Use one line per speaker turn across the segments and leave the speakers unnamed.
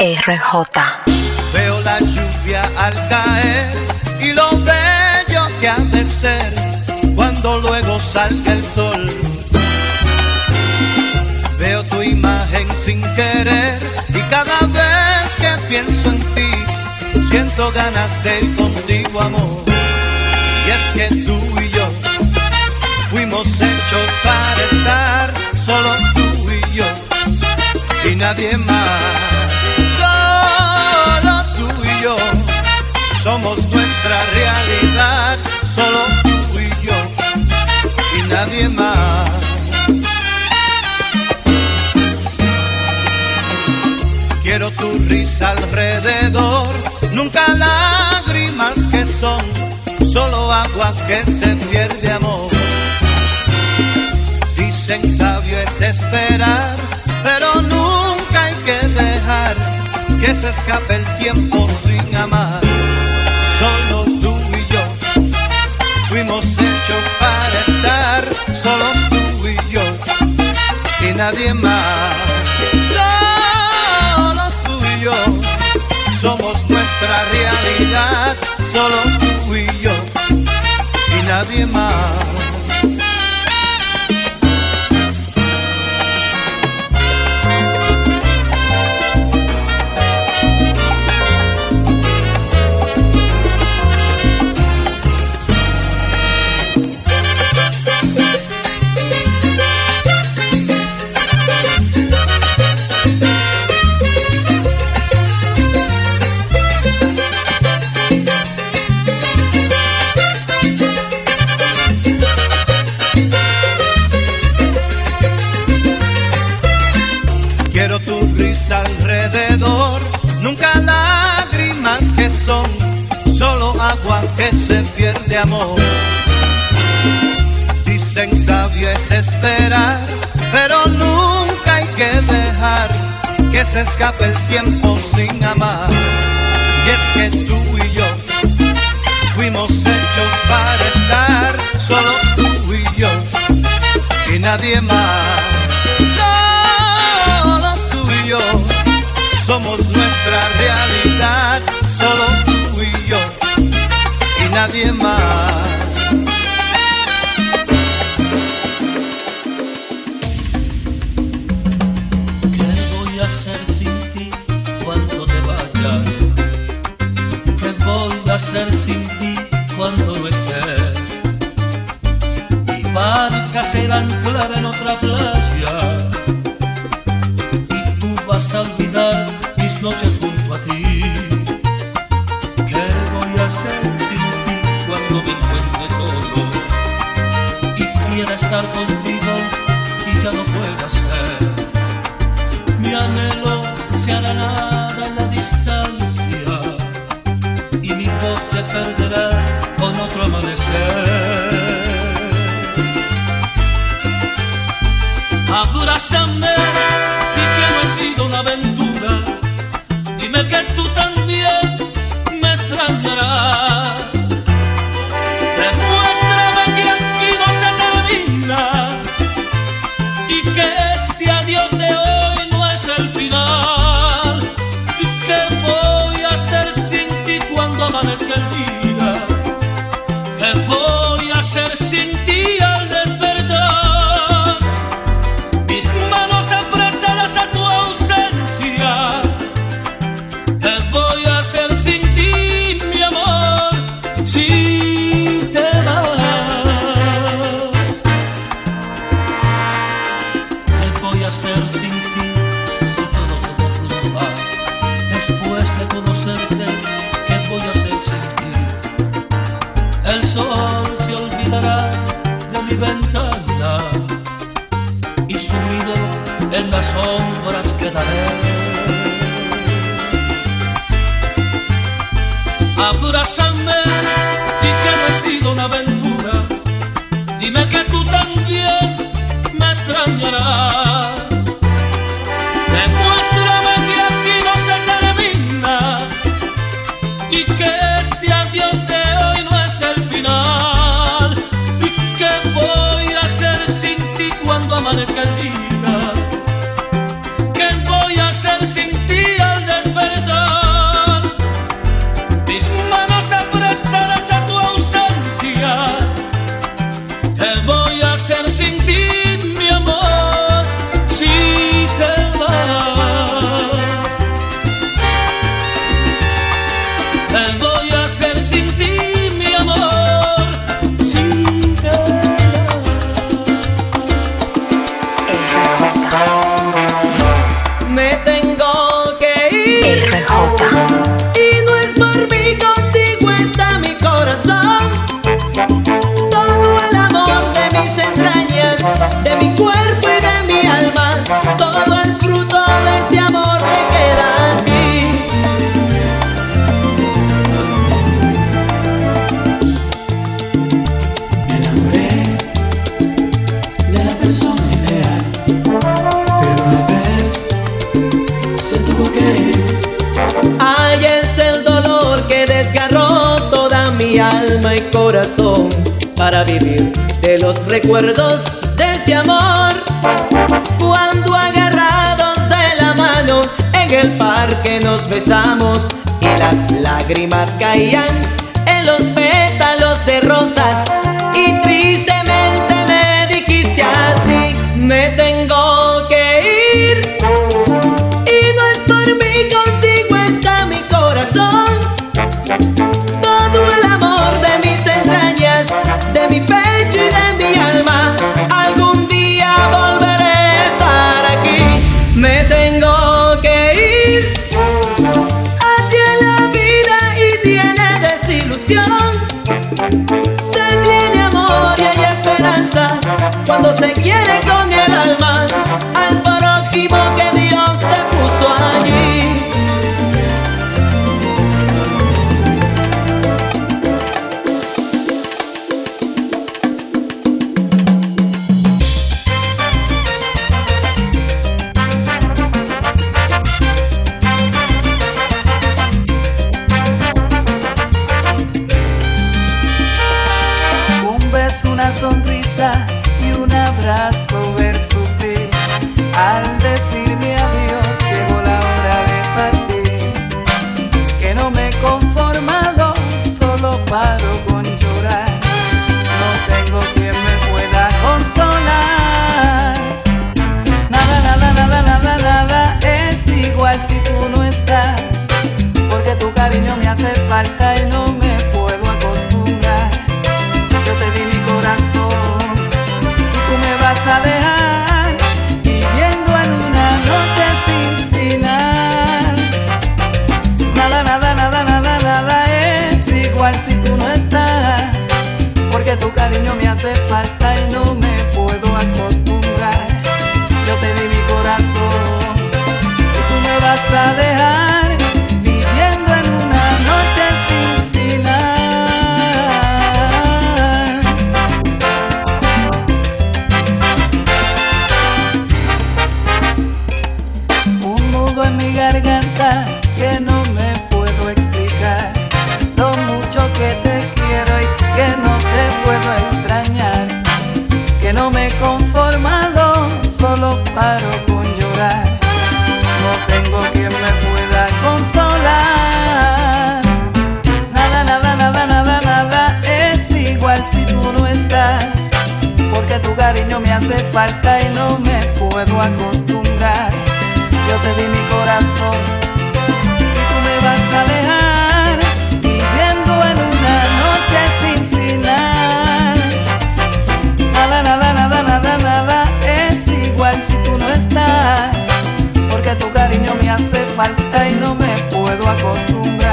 RJ.
Veo la lluvia al caer y lo bello que ha de ser cuando luego salga el sol. Veo tu imagen sin querer y cada vez que pienso en ti siento ganas de ir contigo, amor. Y es que tú y yo fuimos hechos para estar, solo tú y yo y nadie más. Somos nuestra realidad, solo tú y yo y nadie más. Quiero tu risa alrededor, nunca lágrimas que son, solo agua que se pierde amor. Dicen sabio es esperar, pero nunca hay que dejar que se escape el tiempo sin amar. Solo tú y yo fuimos hechos para estar, solos tú y yo y nadie más. Solos tú y yo somos nuestra realidad, solo tú y yo y nadie más. Que se pierde amor. Dicen sabio es esperar, pero nunca hay que dejar que se escape el tiempo sin amar. Y es que tú y yo fuimos hechos para estar, solos tú y yo y nadie más. Solos tú y yo somos nuestra realidad, solo nadie más.
¿Qué voy a hacer sin ti cuando te vayas? ¿Qué voy a hacer sin ti cuando no estés? Mi barca será anclada en otra playa y tú vas a olvidar mis noches junto a ti. ¿Qué voy a hacer estar contigo y ya no pueda ser? Mi anhelo se hará nada en la distancia y mi voz se perderá con otro amanecer. Abrázame día? ¿Qué voy a hacer sin sombras quedaré. Abrázame
and sing para vivir de los recuerdos de ese amor. Cuando agarrados de la mano en el parque nos besamos y las lágrimas caían en los pétalos de rosas se quiere
cariño me hace falta y no me puedo acostumbrar. Yo te di mi corazón y tú me vas a dejar viviendo en una noche sin final. Nada, nada, nada, nada, nada es igual si tú no estás, porque tu cariño me hace falta y no me puedo acostumbrar.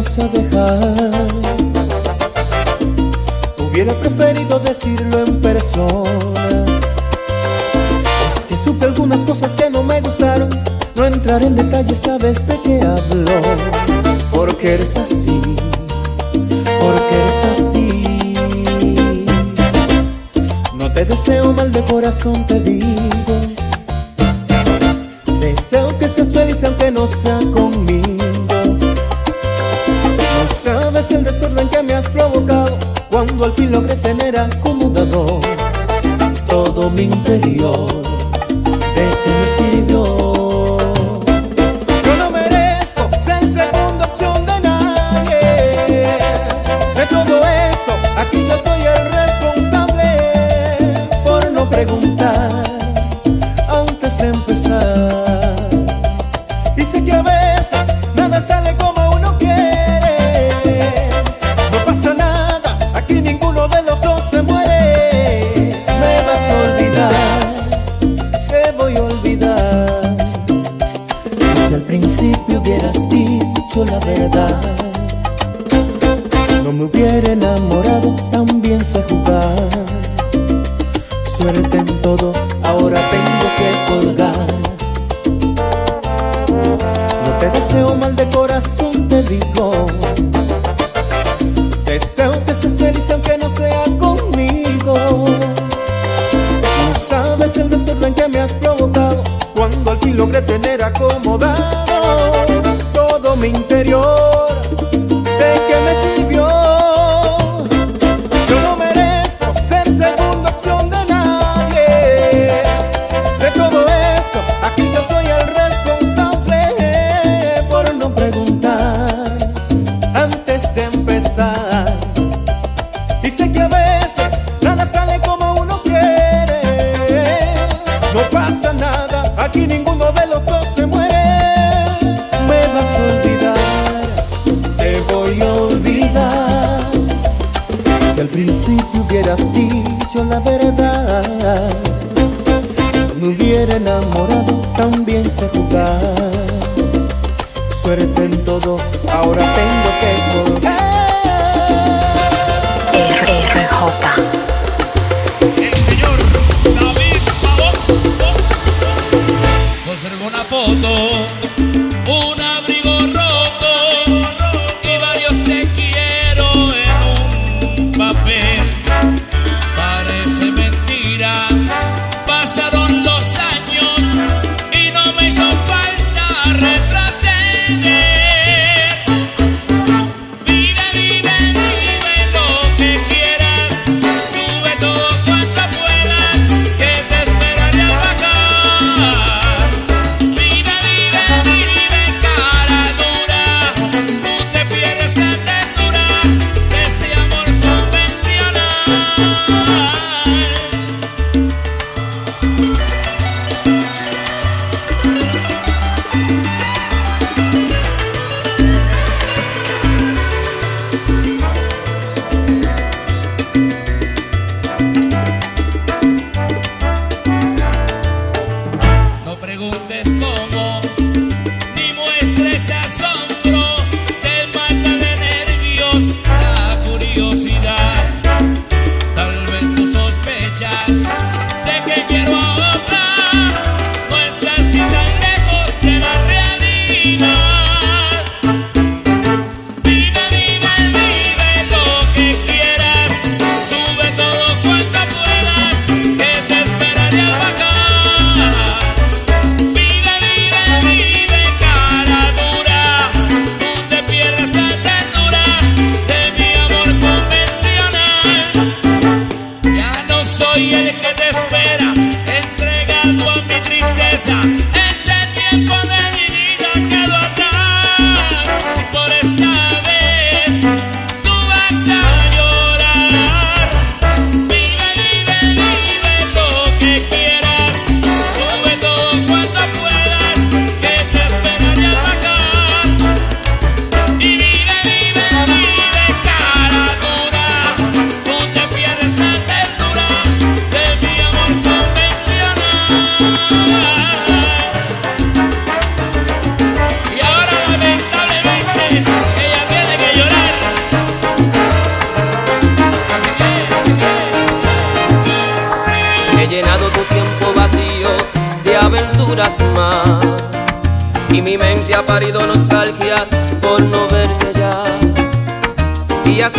vas a dejar.
Hubiera preferido decirlo en persona. Es que supe algunas cosas que no me gustaron. No entraré en detalle, sabes de qué hablo. Porque eres así, porque eres así. No te deseo mal de corazón, te digo. Deseo que seas feliz aunque no sea cuando al fin logré tener acomodado todo mi interior, de este me sirvió.
fin logré tener acomodado todo mi interior. ¿De qué me sirve? Si al principio hubieras dicho la verdad, no me hubiera enamorado, también sé jugar. Suerte en todo, ahora tengo que colgar.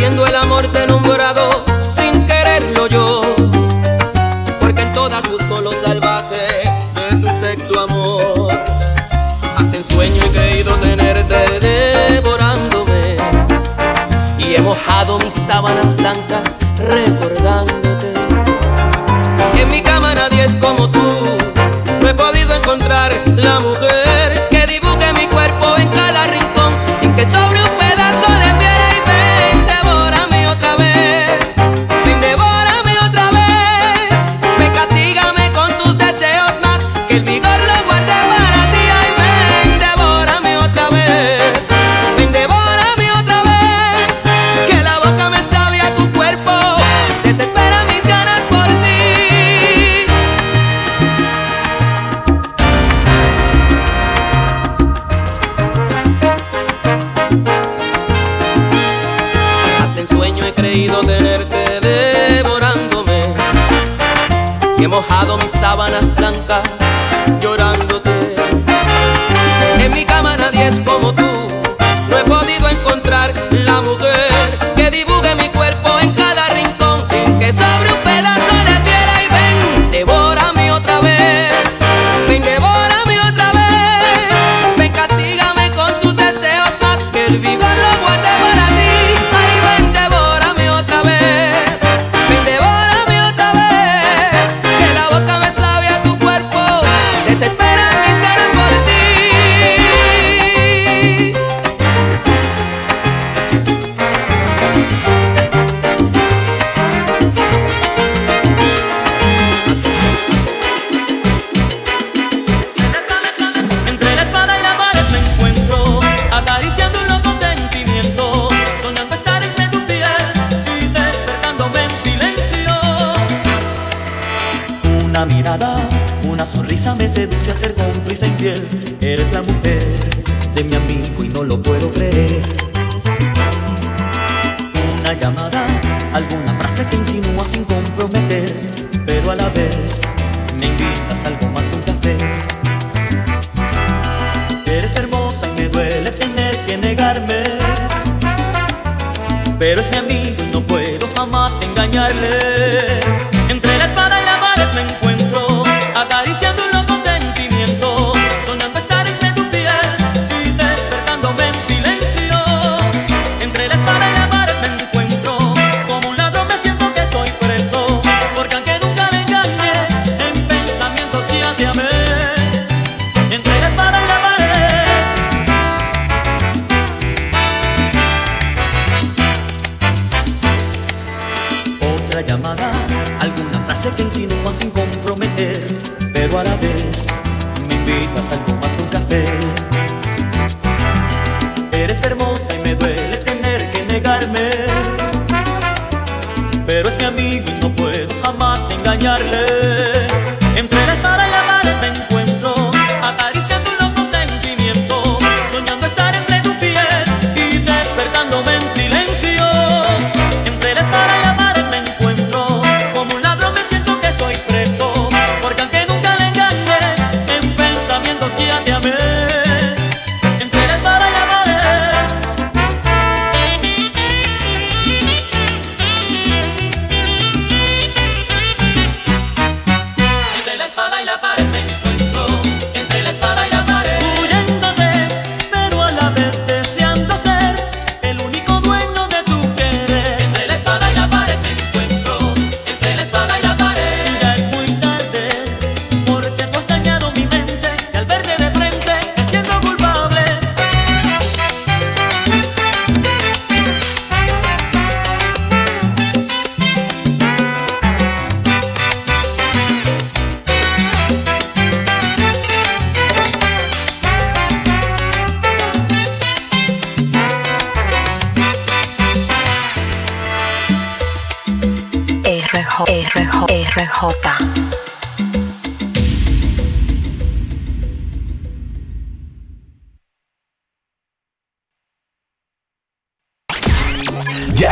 siendo
el amor te
sin quererlo yo, porque en todas busco lo salvaje de tu sexo amor. Hasta en sueño he creído tenerte devorándome y he mojado mis sábanas blancas
una sonrisa me seduce a ser cómplice infiel. Eres la mujer de mi amigo y no lo puedo creer. Una llamada, alguna frase que insinúa sin comprometer, pero a la vez me invitas algo más que un café. Eres hermosa y me duele tener que negarme, pero es mi amigo y no puedo jamás engañarle.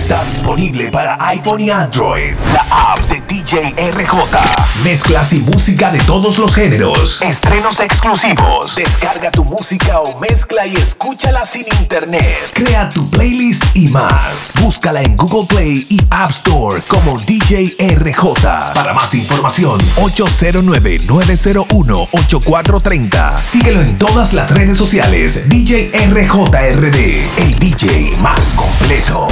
está disponible para iPhone y Android. La app de DJ RJ. Mezclas y música de todos los géneros. Estrenos exclusivos. Descarga tu música o mezcla y escúchala sin internet. Crea tu playlist y más. Búscala en Google Play y App Store como DJ RJ. Para más información, 809-901-8430. Síguelo en todas las redes sociales. DJ RJRD, el DJ más completo.